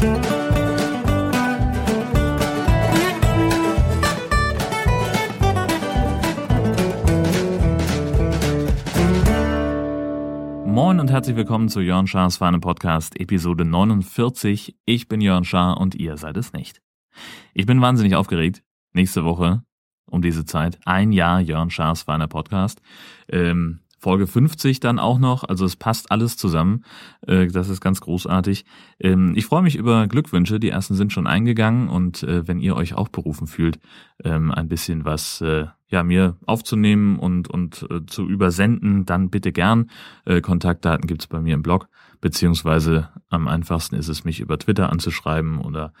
Moin und herzlich willkommen zu Jörn Schars Feine Podcast, Episode 49. Ich bin Jörn Schaar und ihr seid es nicht. Ich bin wahnsinnig aufgeregt. Nächste Woche um diese Zeit ein Jahr Jörn Schars Feiner Podcast. Ähm, Folge 50 dann auch noch. Also es passt alles zusammen. Äh, das ist ganz großartig. Ähm, ich freue mich über Glückwünsche. Die ersten sind schon eingegangen und äh, wenn ihr euch auch berufen fühlt, ähm, ein bisschen was äh, ja mir aufzunehmen und und zu übersenden, dann bitte gern. Kontaktdaten gibt's bei mir im Blog beziehungsweise am einfachsten ist es mich über Twitter anzuschreiben oder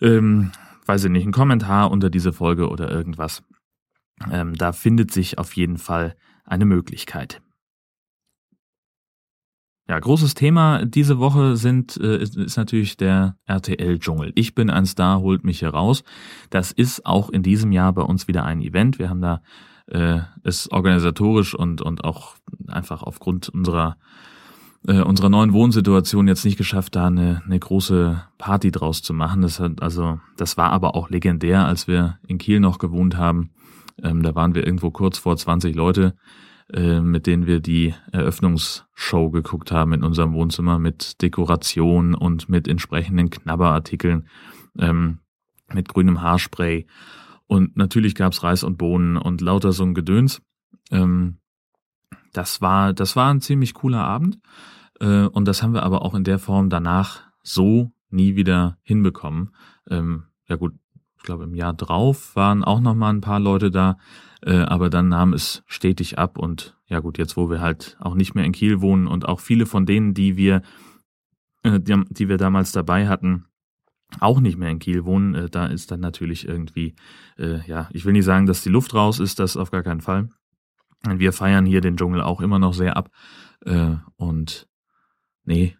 ähm, weiß ich nicht, ein Kommentar unter diese Folge oder irgendwas. Ähm, da findet sich auf jeden Fall eine Möglichkeit. Ja, großes Thema diese Woche sind, äh, ist, ist natürlich der RTL-Dschungel. Ich bin ein Star, holt mich hier raus. Das ist auch in diesem Jahr bei uns wieder ein Event. Wir haben da äh, es organisatorisch und, und auch einfach aufgrund unserer äh, unserer neuen Wohnsituation jetzt nicht geschafft, da eine, eine große Party draus zu machen. Das hat also, das war aber auch legendär, als wir in Kiel noch gewohnt haben. Ähm, da waren wir irgendwo kurz vor 20 Leute, äh, mit denen wir die Eröffnungsshow geguckt haben in unserem Wohnzimmer mit Dekoration und mit entsprechenden Knabberartikeln, ähm, mit grünem Haarspray. Und natürlich gab's Reis und Bohnen und lauter so ein Gedöns. Ähm, das war, das war ein ziemlich cooler Abend. Äh, und das haben wir aber auch in der Form danach so nie wieder hinbekommen. Ähm, ja gut, ich glaube im Jahr drauf waren auch noch mal ein paar Leute da, äh, aber dann nahm es stetig ab und ja gut, jetzt wo wir halt auch nicht mehr in Kiel wohnen und auch viele von denen, die wir, äh, die, die wir damals dabei hatten, auch nicht mehr in Kiel wohnen, äh, da ist dann natürlich irgendwie, äh, ja, ich will nicht sagen, dass die Luft raus ist, das auf gar keinen Fall. Wir feiern hier den Dschungel auch immer noch sehr ab äh, und nee,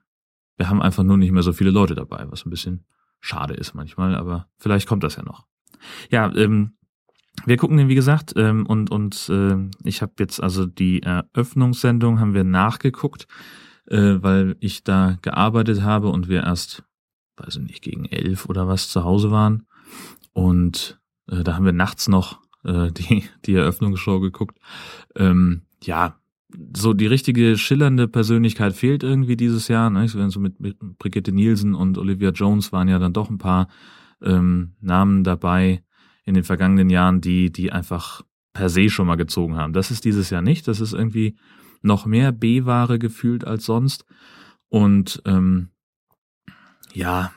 wir haben einfach nur nicht mehr so viele Leute dabei, was ein bisschen schade ist manchmal, aber vielleicht kommt das ja noch. Ja, ähm, wir gucken den, wie gesagt, ähm, und, und äh, ich habe jetzt also die Eröffnungssendung haben wir nachgeguckt, äh, weil ich da gearbeitet habe und wir erst, weiß ich nicht, gegen elf oder was zu Hause waren. Und äh, da haben wir nachts noch äh, die, die Eröffnungsshow geguckt. Ähm, ja, so die richtige schillernde Persönlichkeit fehlt irgendwie dieses Jahr. Ne? So mit, mit Brigitte Nielsen und Olivia Jones waren ja dann doch ein paar ähm, Namen dabei in den vergangenen Jahren, die, die einfach per se schon mal gezogen haben. Das ist dieses Jahr nicht. Das ist irgendwie noch mehr B-Ware gefühlt als sonst. Und ähm, ja,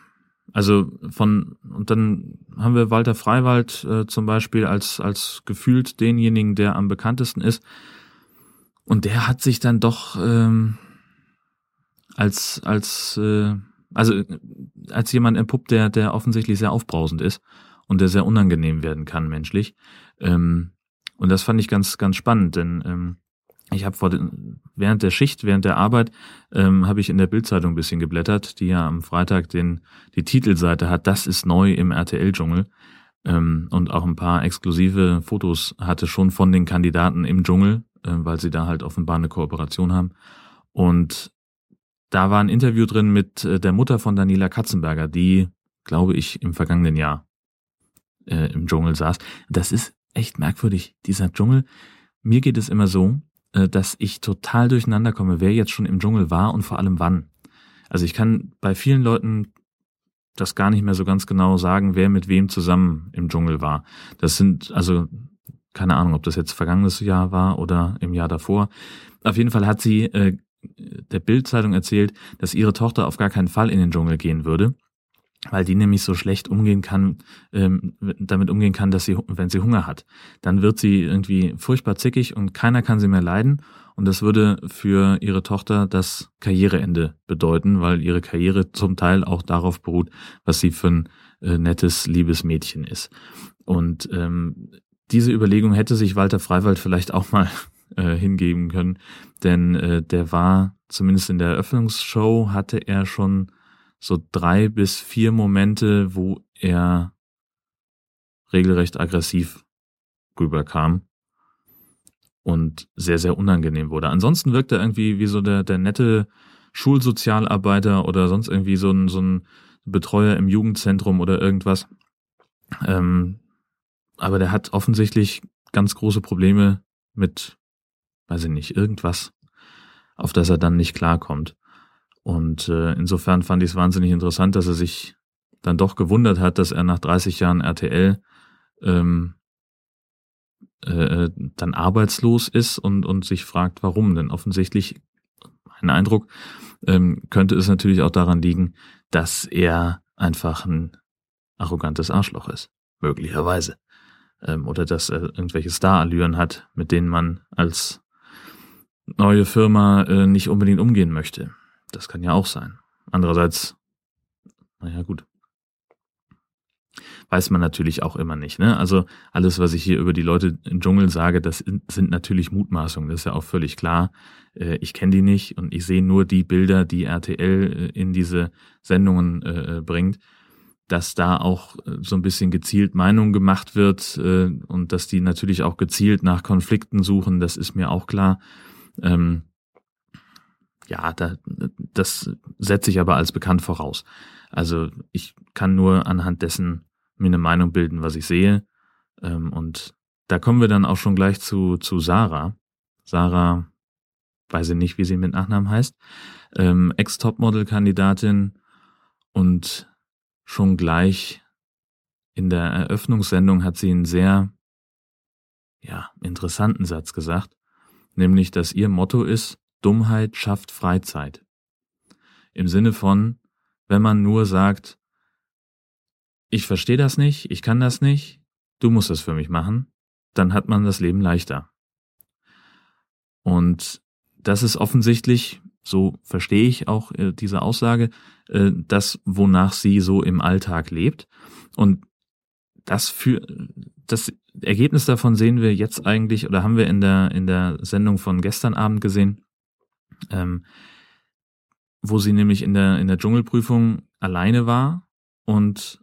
also von und dann haben wir Walter Freiwald äh, zum Beispiel als als gefühlt denjenigen, der am bekanntesten ist. Und der hat sich dann doch ähm, als als äh, also als jemand entpuppt, der der offensichtlich sehr aufbrausend ist und der sehr unangenehm werden kann menschlich. Ähm, und das fand ich ganz ganz spannend, denn ähm, ich habe vor den, während der Schicht, während der Arbeit, ähm, habe ich in der Bildzeitung ein bisschen geblättert, die ja am Freitag den die Titelseite hat. Das ist neu im RTL-Dschungel ähm, und auch ein paar exklusive Fotos hatte schon von den Kandidaten im Dschungel äh, weil sie da halt offenbar eine Kooperation haben. Und da war ein Interview drin mit äh, der Mutter von Daniela Katzenberger, die, glaube ich, im vergangenen Jahr äh, im Dschungel saß. Das ist echt merkwürdig, dieser Dschungel. Mir geht es immer so, äh, dass ich total durcheinander komme, wer jetzt schon im Dschungel war und vor allem wann. Also ich kann bei vielen Leuten das gar nicht mehr so ganz genau sagen, wer mit wem zusammen im Dschungel war. Das sind also keine Ahnung, ob das jetzt vergangenes Jahr war oder im Jahr davor. Auf jeden Fall hat sie äh, der Bildzeitung erzählt, dass ihre Tochter auf gar keinen Fall in den Dschungel gehen würde, weil die nämlich so schlecht umgehen kann, ähm, damit umgehen kann, dass sie, wenn sie Hunger hat, dann wird sie irgendwie furchtbar zickig und keiner kann sie mehr leiden. Und das würde für ihre Tochter das Karriereende bedeuten, weil ihre Karriere zum Teil auch darauf beruht, was sie für ein äh, nettes, liebes Mädchen ist. Und ähm, diese Überlegung hätte sich Walter Freiwald vielleicht auch mal äh, hingeben können, denn äh, der war zumindest in der Eröffnungsshow hatte er schon so drei bis vier Momente, wo er regelrecht aggressiv rüberkam und sehr, sehr unangenehm wurde. Ansonsten wirkt er irgendwie wie so der, der nette Schulsozialarbeiter oder sonst irgendwie so ein, so ein Betreuer im Jugendzentrum oder irgendwas. Ähm, aber der hat offensichtlich ganz große Probleme mit, weiß ich nicht, irgendwas, auf das er dann nicht klarkommt. Und äh, insofern fand ich es wahnsinnig interessant, dass er sich dann doch gewundert hat, dass er nach 30 Jahren RTL ähm, äh, dann arbeitslos ist und, und sich fragt, warum. Denn offensichtlich, mein Eindruck, ähm, könnte es natürlich auch daran liegen, dass er einfach ein arrogantes Arschloch ist. Möglicherweise. Ähm, oder dass er irgendwelche Starallüren hat, mit denen man als neue Firma äh, nicht unbedingt umgehen möchte. Das kann ja auch sein. Andererseits, naja gut, weiß man natürlich auch immer nicht. Ne? Also alles, was ich hier über die Leute im Dschungel sage, das sind natürlich Mutmaßungen. Das ist ja auch völlig klar. Äh, ich kenne die nicht und ich sehe nur die Bilder, die RTL äh, in diese Sendungen äh, bringt dass da auch so ein bisschen gezielt Meinung gemacht wird und dass die natürlich auch gezielt nach Konflikten suchen, das ist mir auch klar. Ähm, ja, da, das setze ich aber als bekannt voraus. Also ich kann nur anhand dessen mir eine Meinung bilden, was ich sehe. Ähm, und da kommen wir dann auch schon gleich zu, zu Sarah. Sarah, weiß ich nicht, wie sie mit Nachnamen heißt, ähm, Ex-Topmodel-Kandidatin und schon gleich in der Eröffnungssendung hat sie einen sehr, ja, interessanten Satz gesagt, nämlich, dass ihr Motto ist, Dummheit schafft Freizeit. Im Sinne von, wenn man nur sagt, ich verstehe das nicht, ich kann das nicht, du musst das für mich machen, dann hat man das Leben leichter. Und das ist offensichtlich, so verstehe ich auch äh, diese Aussage, äh, das, wonach sie so im Alltag lebt. Und das für das Ergebnis davon sehen wir jetzt eigentlich oder haben wir in der in der Sendung von gestern Abend gesehen, ähm, wo sie nämlich in der in der Dschungelprüfung alleine war und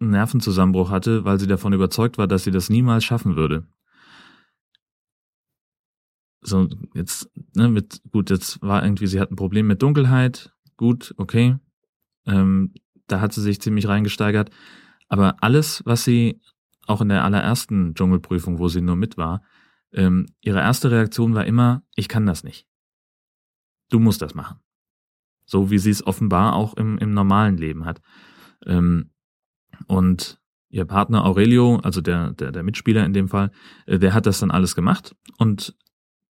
einen Nervenzusammenbruch hatte, weil sie davon überzeugt war, dass sie das niemals schaffen würde. So, jetzt, ne, mit, gut, jetzt war irgendwie, sie hat ein Problem mit Dunkelheit, gut, okay. Ähm, da hat sie sich ziemlich reingesteigert. Aber alles, was sie auch in der allerersten Dschungelprüfung, wo sie nur mit war, ähm, ihre erste Reaktion war immer, ich kann das nicht. Du musst das machen. So wie sie es offenbar auch im, im normalen Leben hat. Ähm, und ihr Partner Aurelio, also der, der, der Mitspieler in dem Fall, äh, der hat das dann alles gemacht und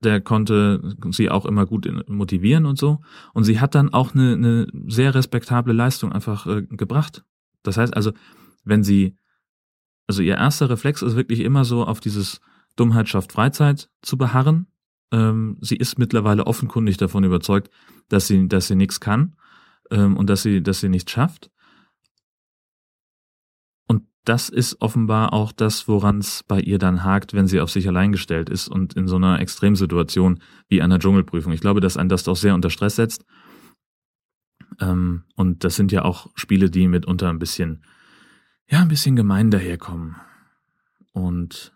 der konnte sie auch immer gut motivieren und so. Und sie hat dann auch eine, eine sehr respektable Leistung einfach äh, gebracht. Das heißt also, wenn sie, also ihr erster Reflex ist wirklich immer so auf dieses Dummheit schafft Freizeit zu beharren. Ähm, sie ist mittlerweile offenkundig davon überzeugt, dass sie, dass sie nichts kann ähm, und dass sie, dass sie nichts schafft das ist offenbar auch das, woran es bei ihr dann hakt, wenn sie auf sich allein gestellt ist und in so einer Extremsituation wie einer Dschungelprüfung. Ich glaube, dass ein das doch sehr unter Stress setzt. Ähm, und das sind ja auch Spiele, die mitunter ein bisschen, ja, ein bisschen gemein daherkommen. Und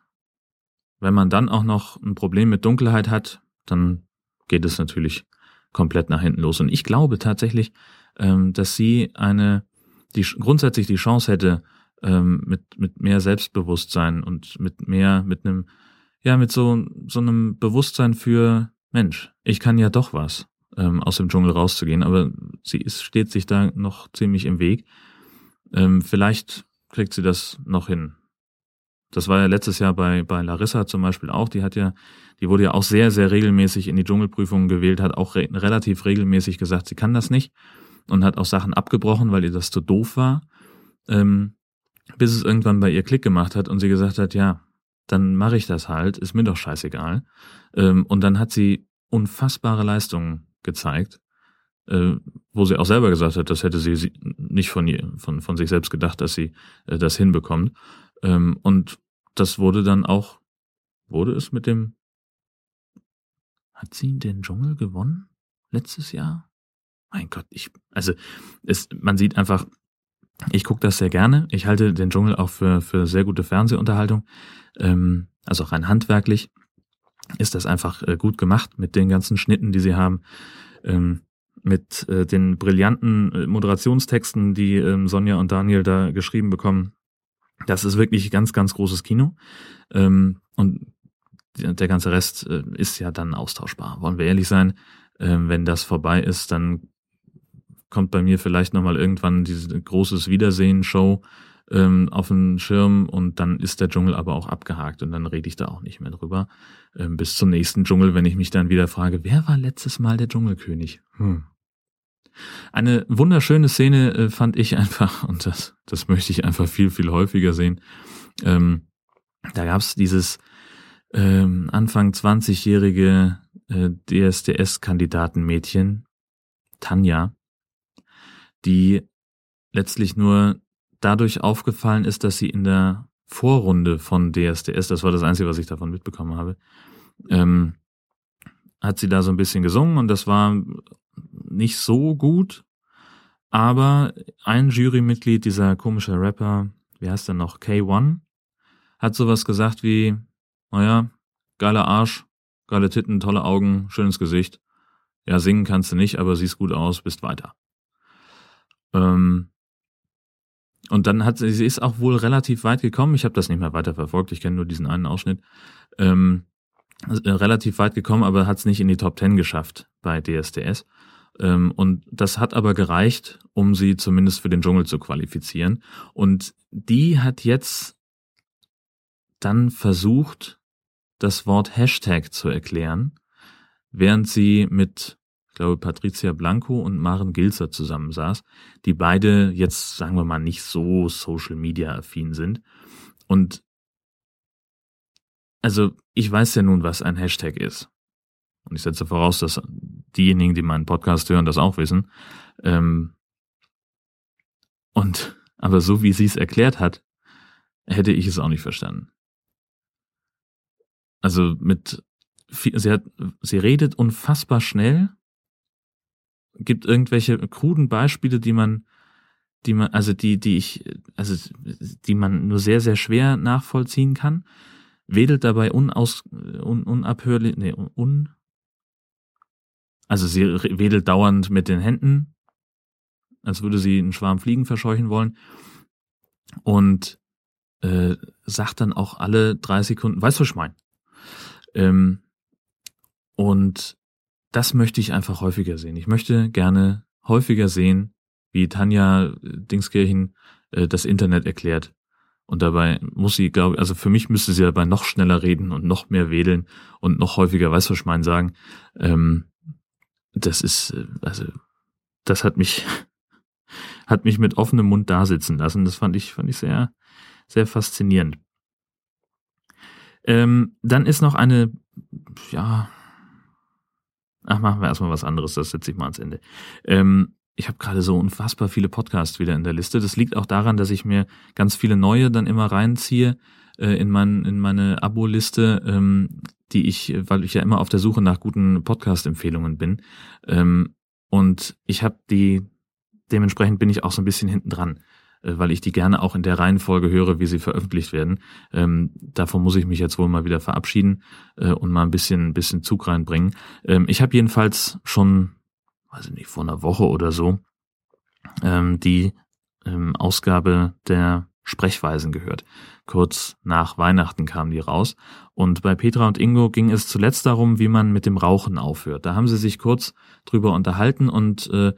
wenn man dann auch noch ein Problem mit Dunkelheit hat, dann geht es natürlich komplett nach hinten los. Und ich glaube tatsächlich, ähm, dass sie eine, die grundsätzlich die Chance hätte, ähm, mit, mit mehr Selbstbewusstsein und mit mehr, mit einem, ja, mit so, so einem Bewusstsein für, Mensch, ich kann ja doch was, ähm, aus dem Dschungel rauszugehen, aber sie ist, steht sich da noch ziemlich im Weg. Ähm, vielleicht kriegt sie das noch hin. Das war ja letztes Jahr bei, bei Larissa zum Beispiel auch. Die hat ja, die wurde ja auch sehr, sehr regelmäßig in die Dschungelprüfungen gewählt, hat auch re relativ regelmäßig gesagt, sie kann das nicht und hat auch Sachen abgebrochen, weil ihr das zu doof war. Ähm, bis es irgendwann bei ihr Klick gemacht hat und sie gesagt hat, ja, dann mache ich das halt, ist mir doch scheißegal. Ähm, und dann hat sie unfassbare Leistungen gezeigt, äh, wo sie auch selber gesagt hat, das hätte sie nicht von, ihr, von, von sich selbst gedacht, dass sie äh, das hinbekommt. Ähm, und das wurde dann auch, wurde es mit dem, hat sie den Dschungel gewonnen letztes Jahr? Mein Gott, ich, also es, man sieht einfach, ich gucke das sehr gerne. Ich halte den Dschungel auch für, für sehr gute Fernsehunterhaltung. Ähm, also rein handwerklich ist das einfach äh, gut gemacht mit den ganzen Schnitten, die sie haben. Ähm, mit äh, den brillanten äh, Moderationstexten, die ähm, Sonja und Daniel da geschrieben bekommen. Das ist wirklich ganz, ganz großes Kino. Ähm, und der ganze Rest äh, ist ja dann austauschbar. Wollen wir ehrlich sein, ähm, wenn das vorbei ist, dann kommt bei mir vielleicht nochmal irgendwann diese großes Wiedersehen-Show ähm, auf den Schirm und dann ist der Dschungel aber auch abgehakt und dann rede ich da auch nicht mehr drüber. Ähm, bis zum nächsten Dschungel, wenn ich mich dann wieder frage, wer war letztes Mal der Dschungelkönig? Hm. Eine wunderschöne Szene äh, fand ich einfach, und das, das möchte ich einfach viel, viel häufiger sehen. Ähm, da gab's dieses ähm, Anfang 20-jährige äh, DSDS-Kandidatenmädchen, Tanja, die letztlich nur dadurch aufgefallen ist, dass sie in der Vorrunde von DSDS, das war das Einzige, was ich davon mitbekommen habe, ähm, hat sie da so ein bisschen gesungen und das war nicht so gut, aber ein Jurymitglied, dieser komische Rapper, wie heißt er noch, K1, hat sowas gesagt wie, naja, geiler Arsch, geile Titten, tolle Augen, schönes Gesicht. Ja, singen kannst du nicht, aber siehst gut aus, bist weiter. Ähm, und dann hat sie, sie ist auch wohl relativ weit gekommen. Ich habe das nicht mehr weiter verfolgt. Ich kenne nur diesen einen Ausschnitt. Ähm, äh, relativ weit gekommen, aber hat es nicht in die Top Ten geschafft bei DSDS. Ähm, und das hat aber gereicht, um sie zumindest für den Dschungel zu qualifizieren. Und die hat jetzt dann versucht, das Wort Hashtag zu erklären, während sie mit ich glaube, Patricia Blanco und Maren Gilzer zusammensaß, die beide jetzt, sagen wir mal, nicht so Social Media affin sind. Und also ich weiß ja nun, was ein Hashtag ist. Und ich setze voraus, dass diejenigen, die meinen Podcast hören, das auch wissen. Ähm, und aber so wie sie es erklärt hat, hätte ich es auch nicht verstanden. Also mit sie hat sie redet unfassbar schnell gibt irgendwelche kruden Beispiele, die man, die man, also die, die ich, also die man nur sehr, sehr schwer nachvollziehen kann, wedelt dabei unaus, un, unabhörlich, nee, un, also sie wedelt dauernd mit den Händen, als würde sie einen Schwarm Fliegen verscheuchen wollen und äh, sagt dann auch alle drei Sekunden, weißt du, was ich meine? Ähm, und das möchte ich einfach häufiger sehen. Ich möchte gerne häufiger sehen, wie Tanja äh, Dingskirchen äh, das Internet erklärt. Und dabei muss sie, glaube also für mich müsste sie dabei noch schneller reden und noch mehr wedeln und noch häufiger meine, sagen. Ähm, das ist, äh, also, das hat mich, hat mich mit offenem Mund da sitzen lassen. Das fand ich, fand ich sehr, sehr faszinierend. Ähm, dann ist noch eine, ja, Ach, machen wir erstmal was anderes, das setze ich mal ans Ende. Ähm, ich habe gerade so unfassbar viele Podcasts wieder in der Liste. Das liegt auch daran, dass ich mir ganz viele neue dann immer reinziehe äh, in, mein, in meine Abo-Liste, ähm, die ich, weil ich ja immer auf der Suche nach guten Podcast-Empfehlungen bin. Ähm, und ich habe die, dementsprechend bin ich auch so ein bisschen hinten dran. Äh, weil ich die gerne auch in der Reihenfolge höre, wie sie veröffentlicht werden. Ähm, davon muss ich mich jetzt wohl mal wieder verabschieden äh, und mal ein bisschen, ein bisschen Zug reinbringen. Ähm, ich habe jedenfalls schon, weiß ich nicht, vor einer Woche oder so, ähm, die ähm, Ausgabe der Sprechweisen gehört. Kurz nach Weihnachten kamen die raus. Und bei Petra und Ingo ging es zuletzt darum, wie man mit dem Rauchen aufhört. Da haben sie sich kurz drüber unterhalten und äh,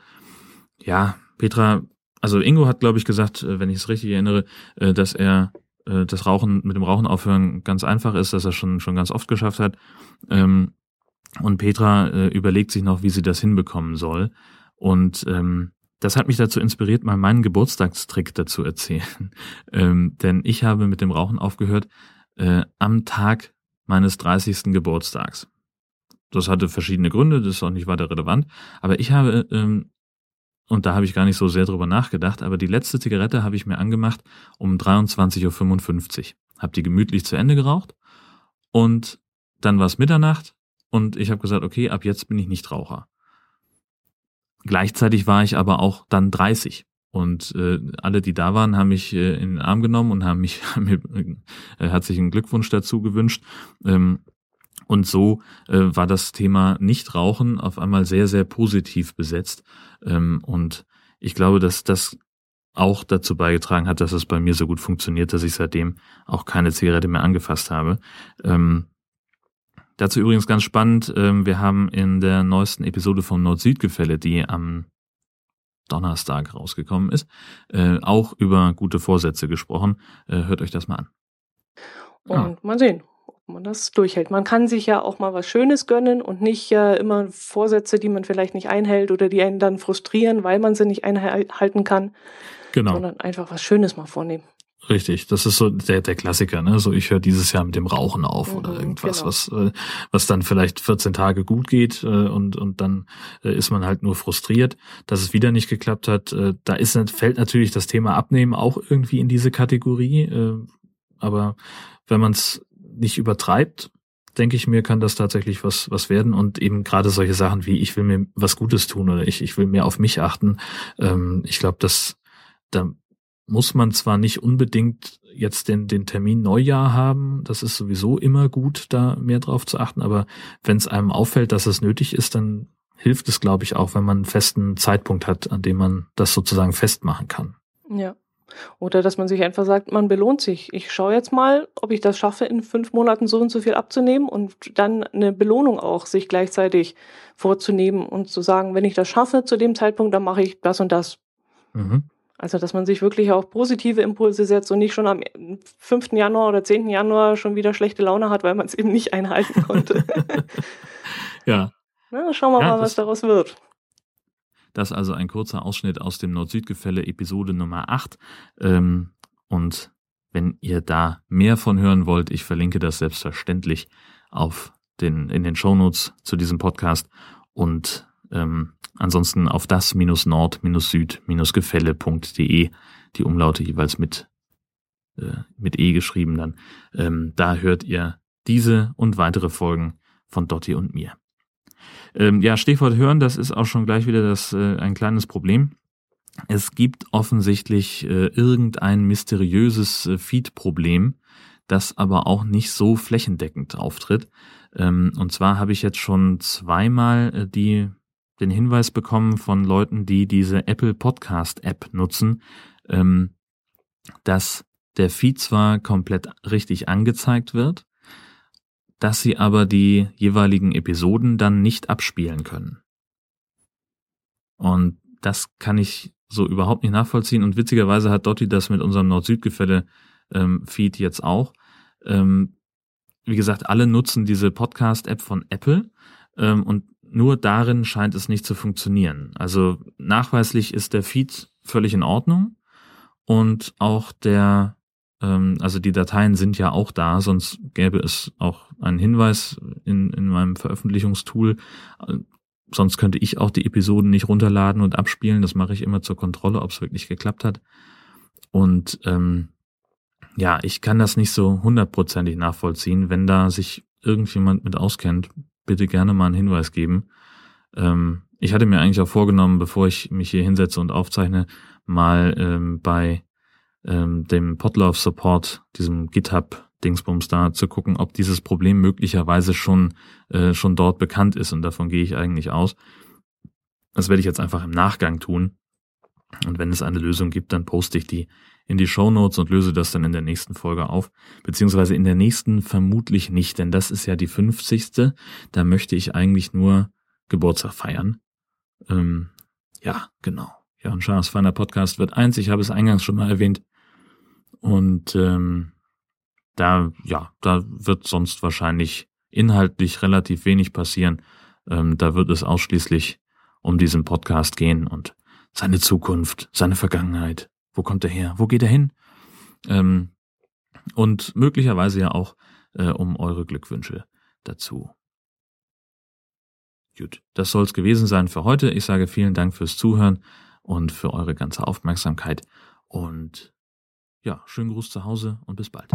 ja, Petra also Ingo hat, glaube ich, gesagt, äh, wenn ich es richtig erinnere, äh, dass er äh, das Rauchen mit dem Rauchen aufhören ganz einfach ist, dass er schon schon ganz oft geschafft hat. Ähm, und Petra überlegt sich noch, wie sie das hinbekommen soll. Und ähm, das hat mich dazu inspiriert, mal meinen Geburtstagstrick dazu erzählen. Ähm, denn ich habe mit dem Rauchen aufgehört äh, am Tag meines 30. Geburtstags. Das hatte verschiedene Gründe, das ist auch nicht weiter relevant. Aber ich habe ähm, und da habe ich gar nicht so sehr drüber nachgedacht, aber die letzte Zigarette habe ich mir angemacht um 23.55 Uhr. Hab die gemütlich zu Ende geraucht und dann war es Mitternacht und ich habe gesagt, okay, ab jetzt bin ich nicht Raucher. Gleichzeitig war ich aber auch dann 30 und äh, alle, die da waren, haben mich äh, in den Arm genommen und haben mich haben mir äh, herzlichen Glückwunsch dazu gewünscht. Ähm, Und so äh, war das Thema Nichtrauchen auf einmal sehr, sehr positiv besetzt. Ähm, und ich glaube, dass das auch dazu beigetragen hat, dass es bei mir so gut funktioniert, dass ich seitdem auch keine Zigarette mehr angefasst habe. Ähm, dazu übrigens ganz spannend, ähm, wir haben in der neuesten Episode vom Nord-Süd-Gefälle, die am Donnerstag rausgekommen ist, äh, auch über gute Vorsätze gesprochen. Äh, hört euch das mal an. Und ja. mal sehen, man das durchhält. Man kann sich ja auch mal was Schönes gönnen und nicht äh, immer Vorsätze, die man vielleicht nicht einhält oder die einen dann frustrieren, weil man sie nicht einhalten kann. Genau. Sondern einfach was Schönes mal vornehmen. Richtig, das ist so der, der Klassiker, ne? So, ich höre dieses Jahr mit dem Rauchen auf mhm, oder irgendwas, genau. was, äh, was dann vielleicht 14 Tage gut geht äh, und, und dann äh, ist man halt nur frustriert, dass es wieder nicht geklappt hat. Da ist, fällt natürlich das Thema Abnehmen auch irgendwie in diese Kategorie. Aber wenn man es nicht übertreibt, denke ich mir, kann das tatsächlich was, was werden. Und eben gerade solche Sachen wie, ich will mir was Gutes tun oder ich, ich will mehr auf mich achten. Ähm, ich glaube, dass da muss man zwar nicht unbedingt jetzt den, den Termin Neujahr haben, das ist sowieso immer gut, da mehr drauf zu achten, aber wenn es einem auffällt, dass es nötig ist, dann hilft es, glaube ich, auch, wenn man einen festen Zeitpunkt hat, an dem man das sozusagen festmachen kann. Ja. Oder dass man sich einfach sagt, man belohnt sich. Ich schaue jetzt mal, ob ich das schaffe, in fünf Monaten so und so viel abzunehmen und dann eine Belohnung auch sich gleichzeitig vorzunehmen und zu sagen, wenn ich das schaffe zu dem Zeitpunkt, dann mache ich das und das. Mhm. Also, dass man sich wirklich auch positive Impulse setzt und nicht schon am 5. Januar oder 10. Januar schon wieder schlechte Laune hat, weil man es eben nicht einhalten konnte. ja. Na, schauen wir ja, mal, was daraus wird. Das also ein kurzer Ausschnitt aus dem Nord-Süd-Gefälle Episode Nummer 8. Ähm, und wenn ihr da mehr von hören wollt, ich verlinke das selbstverständlich auf den, in den Shownotes zu diesem Podcast. Und ähm, Ansonsten auf das-nord-süd-gefälle.de, die Umlaute jeweils mit, äh, mit E geschrieben dann. Ähm, da hört ihr diese und weitere Folgen von Dotti und mir. Ähm, ja, Stichwort hören, das ist auch schon gleich wieder das, äh, ein kleines Problem. Es gibt offensichtlich äh, irgendein mysteriöses äh, Feed-Problem, das aber auch nicht so flächendeckend auftritt. Ähm, und zwar habe ich jetzt schon zweimal äh, die den Hinweis bekommen von Leuten, die diese Apple Podcast App nutzen, ähm, dass der Feed zwar komplett richtig angezeigt wird, dass sie aber die jeweiligen Episoden dann nicht abspielen können. Und das kann ich so überhaupt nicht nachvollziehen. Und witzigerweise hat Dotti das mit unserem Nord-Süd-Gefälle-Feed ähm, jetzt auch. Ähm, wie gesagt, alle nutzen diese Podcast-App von Apple ähm, und nur darin scheint es nicht zu funktionieren. Also nachweislich ist der Feed völlig in Ordnung und auch der, also die Dateien sind ja auch da, sonst gäbe es auch einen Hinweis in, in meinem Veröffentlichungstool. Sonst könnte ich auch die Episoden nicht runterladen und abspielen. Das mache ich immer zur Kontrolle, ob es wirklich geklappt hat. Und ähm, ja, ich kann das nicht so hundertprozentig nachvollziehen, wenn da sich irgendjemand mit auskennt, bitte gerne mal einen Hinweis geben. Ähm, ich hatte mir eigentlich auch vorgenommen, bevor ich mich hier hinsetze und aufzeichne, mal ähm, bei ähm, dem Podlove Support, diesem GitHub Dingsbums da zu gucken, ob dieses Problem möglicherweise schon äh, schon dort bekannt ist und davon gehe ich eigentlich aus. Das werde ich jetzt einfach im Nachgang tun. Und wenn es eine Lösung gibt, dann poste ich die in die Show Notes und löse das dann in der nächsten Folge auf. Beziehungsweise in der nächsten vermutlich nicht, denn das ist ja die 50. Da möchte ich eigentlich nur Geburtstag feiern. Ähm, ja, genau. Ja, und Schaas feiner Podcast wird eins. Ich habe es eingangs schon mal erwähnt. Und ähm, da, ja, da wird sonst wahrscheinlich inhaltlich relativ wenig passieren. Ähm, da wird es ausschließlich um diesen Podcast gehen und seine Zukunft, seine Vergangenheit, wo kommt er her? Wo geht er hin? Ähm, und möglicherweise ja auch äh, um eure Glückwünsche dazu. Gut, das soll es gewesen sein für heute. Ich sage vielen Dank fürs Zuhören und für eure ganze Aufmerksamkeit. Und ja, schönen Gruß zu Hause und bis bald.